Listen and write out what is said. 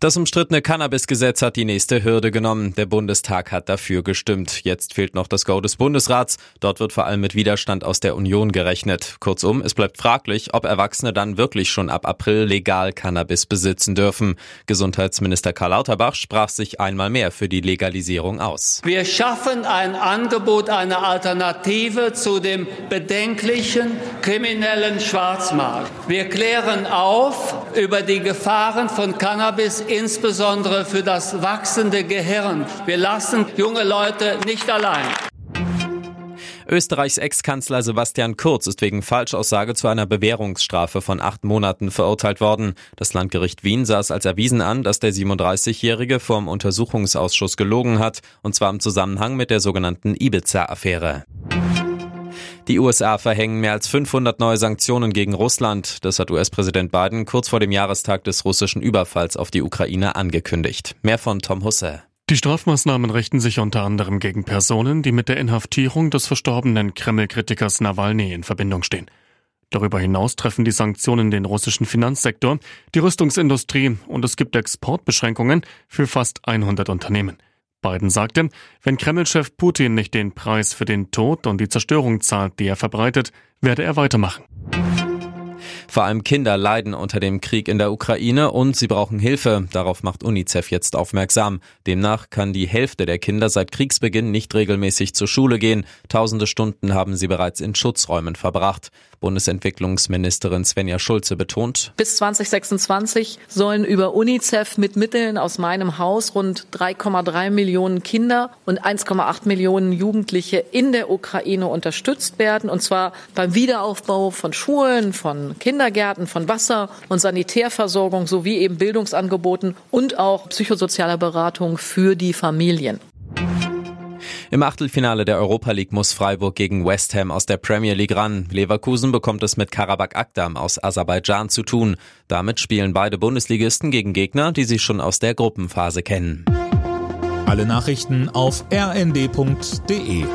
Das umstrittene Cannabis-Gesetz hat die nächste Hürde genommen. Der Bundestag hat dafür gestimmt. Jetzt fehlt noch das Go des Bundesrats. Dort wird vor allem mit Widerstand aus der Union gerechnet. Kurzum, es bleibt fraglich, ob Erwachsene dann wirklich schon ab April legal Cannabis besitzen dürfen. Gesundheitsminister Karl Lauterbach sprach sich einmal mehr für die Legalisierung aus. Wir schaffen ein Angebot, eine Alternative zu dem bedenklichen kriminellen Schwarzmarkt. Wir klären auf über die Gefahren von Cannabis Cannabis insbesondere für das wachsende Gehirn. Wir lassen junge Leute nicht allein. Österreichs Ex-Kanzler Sebastian Kurz ist wegen Falschaussage zu einer Bewährungsstrafe von acht Monaten verurteilt worden. Das Landgericht Wien sah es als erwiesen an, dass der 37-Jährige vor dem Untersuchungsausschuss gelogen hat, und zwar im Zusammenhang mit der sogenannten Ibiza-Affäre. Die USA verhängen mehr als 500 neue Sanktionen gegen Russland. Das hat US-Präsident Biden kurz vor dem Jahrestag des russischen Überfalls auf die Ukraine angekündigt. Mehr von Tom Husse. Die Strafmaßnahmen richten sich unter anderem gegen Personen, die mit der Inhaftierung des verstorbenen Kreml-Kritikers Nawalny in Verbindung stehen. Darüber hinaus treffen die Sanktionen den russischen Finanzsektor, die Rüstungsindustrie und es gibt Exportbeschränkungen für fast 100 Unternehmen. Biden sagte, wenn Kreml-Chef Putin nicht den Preis für den Tod und die Zerstörung zahlt, die er verbreitet, werde er weitermachen. Vor allem Kinder leiden unter dem Krieg in der Ukraine und sie brauchen Hilfe. Darauf macht UNICEF jetzt aufmerksam. Demnach kann die Hälfte der Kinder seit Kriegsbeginn nicht regelmäßig zur Schule gehen. Tausende Stunden haben sie bereits in Schutzräumen verbracht. Bundesentwicklungsministerin Svenja Schulze betont, bis 2026 sollen über UNICEF mit Mitteln aus meinem Haus rund 3,3 Millionen Kinder und 1,8 Millionen Jugendliche in der Ukraine unterstützt werden, und zwar beim Wiederaufbau von Schulen, von Kindergärten, von Wasser- und Sanitärversorgung sowie eben Bildungsangeboten und auch psychosozialer Beratung für die Familien. Im Achtelfinale der Europa League muss Freiburg gegen West Ham aus der Premier League ran. Leverkusen bekommt es mit Karabakh Akdam aus Aserbaidschan zu tun. Damit spielen beide Bundesligisten gegen Gegner, die sie schon aus der Gruppenphase kennen. Alle Nachrichten auf rnd.de